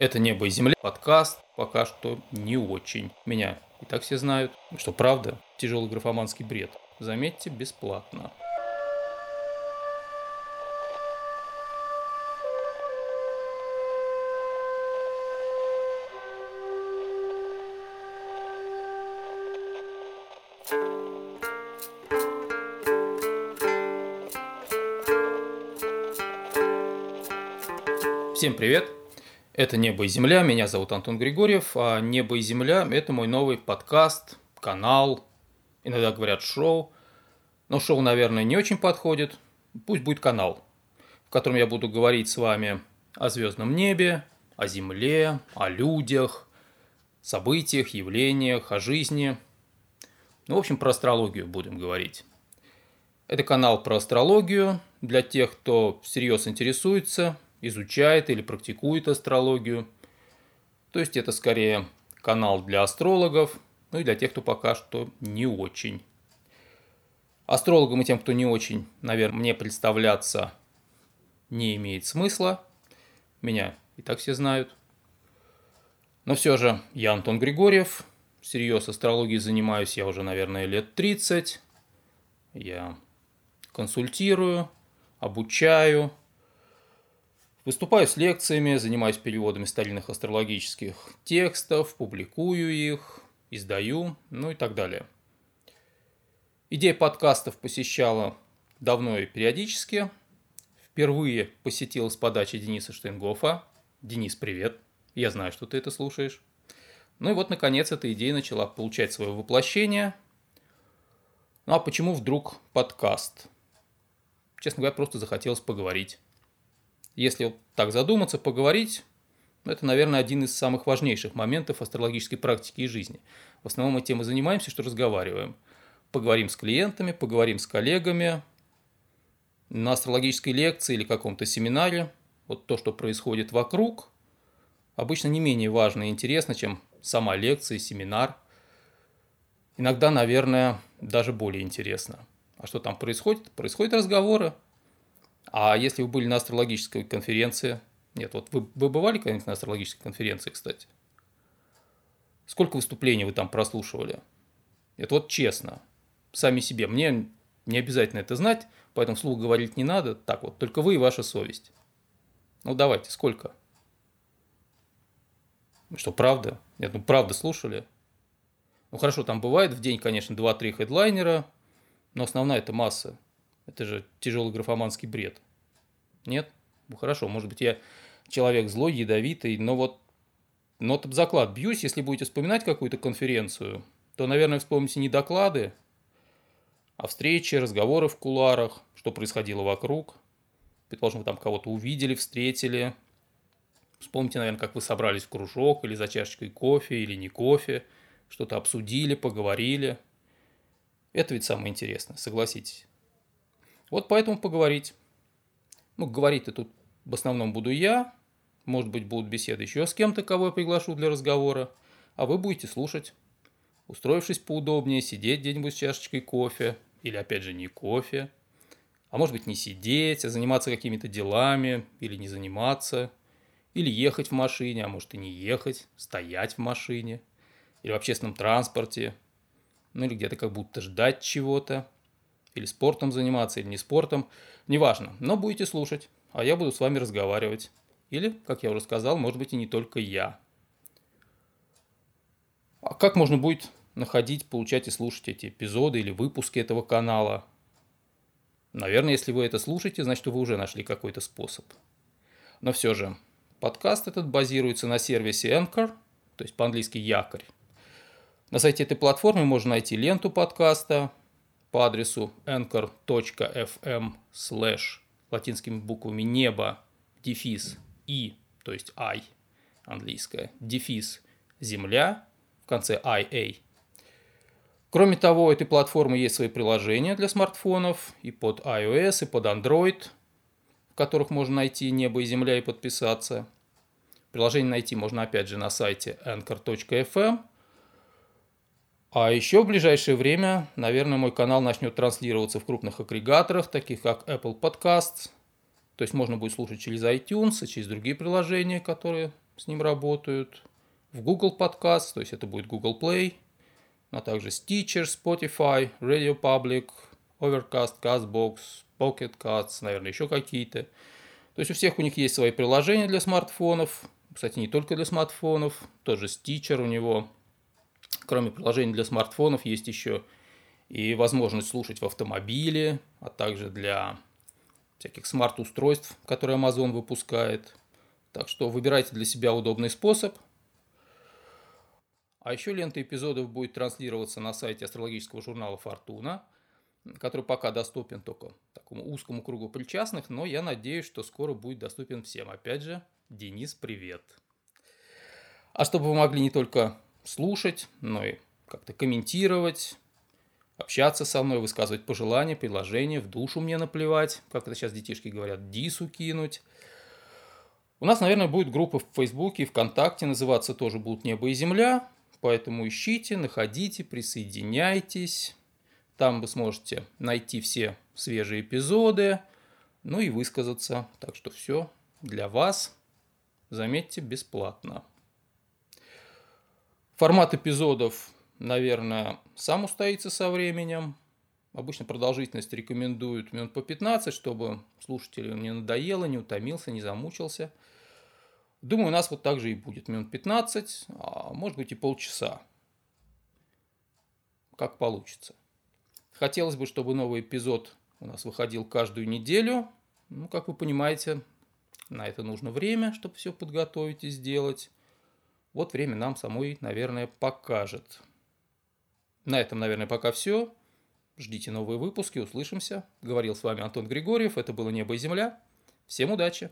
Это «Небо и земля» подкаст пока что не очень. Меня и так все знают, что правда тяжелый графоманский бред. Заметьте, бесплатно. Всем привет! Это «Небо и земля», меня зовут Антон Григорьев, а «Небо и земля» – это мой новый подкаст, канал, иногда говорят шоу, но шоу, наверное, не очень подходит, пусть будет канал, в котором я буду говорить с вами о звездном небе, о земле, о людях, событиях, явлениях, о жизни. Ну, в общем, про астрологию будем говорить. Это канал про астрологию для тех, кто всерьез интересуется – изучает или практикует астрологию. То есть это скорее канал для астрологов, ну и для тех, кто пока что не очень. Астрологам и тем, кто не очень, наверное, мне представляться не имеет смысла. Меня и так все знают. Но все же я Антон Григорьев. Всерьез астрологией занимаюсь я уже, наверное, лет 30. Я консультирую, обучаю, Выступаю с лекциями, занимаюсь переводами старинных астрологических текстов, публикую их, издаю, ну и так далее. Идея подкастов посещала давно и периодически. Впервые посетила с подачи Дениса Штейнгофа. Денис, привет. Я знаю, что ты это слушаешь. Ну и вот, наконец, эта идея начала получать свое воплощение. Ну а почему вдруг подкаст? Честно говоря, просто захотелось поговорить. Если так задуматься, поговорить, это, наверное, один из самых важнейших моментов астрологической практики и жизни. В основном мы тем и занимаемся, что разговариваем. Поговорим с клиентами, поговорим с коллегами. На астрологической лекции или каком-то семинаре вот то, что происходит вокруг, обычно не менее важно и интересно, чем сама лекция, семинар. Иногда, наверное, даже более интересно. А что там происходит? Происходят разговоры, а если вы были на астрологической конференции, нет, вот вы, вы бывали когда-нибудь на астрологической конференции, кстати? Сколько выступлений вы там прослушивали? Это вот честно, сами себе. Мне не обязательно это знать, поэтому вслух говорить не надо. Так вот, только вы и ваша совесть. Ну давайте, сколько? Что, правда? Нет, ну правда слушали? Ну хорошо, там бывает в день, конечно, 2-3 хедлайнера, но основная это масса. Это же тяжелый графоманский бред. Нет? Ну, хорошо, может быть, я человек злой, ядовитый, но вот но об заклад бьюсь, если будете вспоминать какую-то конференцию, то, наверное, вспомните не доклады, а встречи, разговоры в куларах, что происходило вокруг. Предположим, вы там кого-то увидели, встретили. Вспомните, наверное, как вы собрались в кружок или за чашечкой кофе, или не кофе, что-то обсудили, поговорили. Это ведь самое интересное, согласитесь. Вот поэтому поговорить. Ну, говорить-то тут в основном буду я. Может быть, будут беседы еще с кем-то, кого я приглашу для разговора. А вы будете слушать. Устроившись поудобнее, сидеть где-нибудь с чашечкой кофе. Или, опять же, не кофе. А может быть, не сидеть, а заниматься какими-то делами. Или не заниматься. Или ехать в машине, а может и не ехать. Стоять в машине. Или в общественном транспорте. Ну, или где-то как будто ждать чего-то или спортом заниматься, или не спортом, неважно, но будете слушать, а я буду с вами разговаривать. Или, как я уже сказал, может быть и не только я. А как можно будет находить, получать и слушать эти эпизоды или выпуски этого канала? Наверное, если вы это слушаете, значит, вы уже нашли какой-то способ. Но все же, подкаст этот базируется на сервисе Anchor, то есть по-английски якорь. На сайте этой платформы можно найти ленту подкаста, по адресу anchor.fm slash латинскими буквами небо, дефис и, то есть I, английская, дефис земля, в конце IA. Кроме того, у этой платформы есть свои приложения для смартфонов и под iOS, и под Android, в которых можно найти небо и земля и подписаться. Приложение найти можно опять же на сайте anchor.fm а еще в ближайшее время, наверное, мой канал начнет транслироваться в крупных агрегаторах, таких как Apple Podcasts. То есть можно будет слушать через iTunes и через другие приложения, которые с ним работают, в Google Podcast, то есть это будет Google Play, а также Stitcher, Spotify, Radio Public, Overcast, CastBox, Pocket Casts, наверное, еще какие-то. То есть у всех у них есть свои приложения для смартфонов, кстати, не только для смартфонов, тоже Stitcher у него. Кроме приложений для смартфонов есть еще и возможность слушать в автомобиле, а также для всяких смарт-устройств, которые Amazon выпускает. Так что выбирайте для себя удобный способ. А еще лента эпизодов будет транслироваться на сайте астрологического журнала «Фортуна», который пока доступен только такому узкому кругу причастных, но я надеюсь, что скоро будет доступен всем. Опять же, Денис, привет. А чтобы вы могли не только слушать, но и как-то комментировать, общаться со мной, высказывать пожелания, предложения, в душу мне наплевать, как это сейчас детишки говорят, дису кинуть. У нас, наверное, будет группа в Фейсбуке и ВКонтакте, называться тоже будут «Небо и земля», поэтому ищите, находите, присоединяйтесь. Там вы сможете найти все свежие эпизоды, ну и высказаться. Так что все для вас, заметьте, бесплатно. Формат эпизодов наверное, сам устоится со временем. Обычно продолжительность рекомендуют минут по 15, чтобы слушателю не надоело, не утомился, не замучился. Думаю, у нас вот так же и будет. Минут 15, а может быть и полчаса. Как получится. Хотелось бы, чтобы новый эпизод у нас выходил каждую неделю. Ну, как вы понимаете, на это нужно время, чтобы все подготовить и сделать. Вот время нам самой, наверное, покажет. На этом, наверное, пока все. Ждите новые выпуски, услышимся. Говорил с вами Антон Григорьев. Это было «Небо и земля». Всем удачи!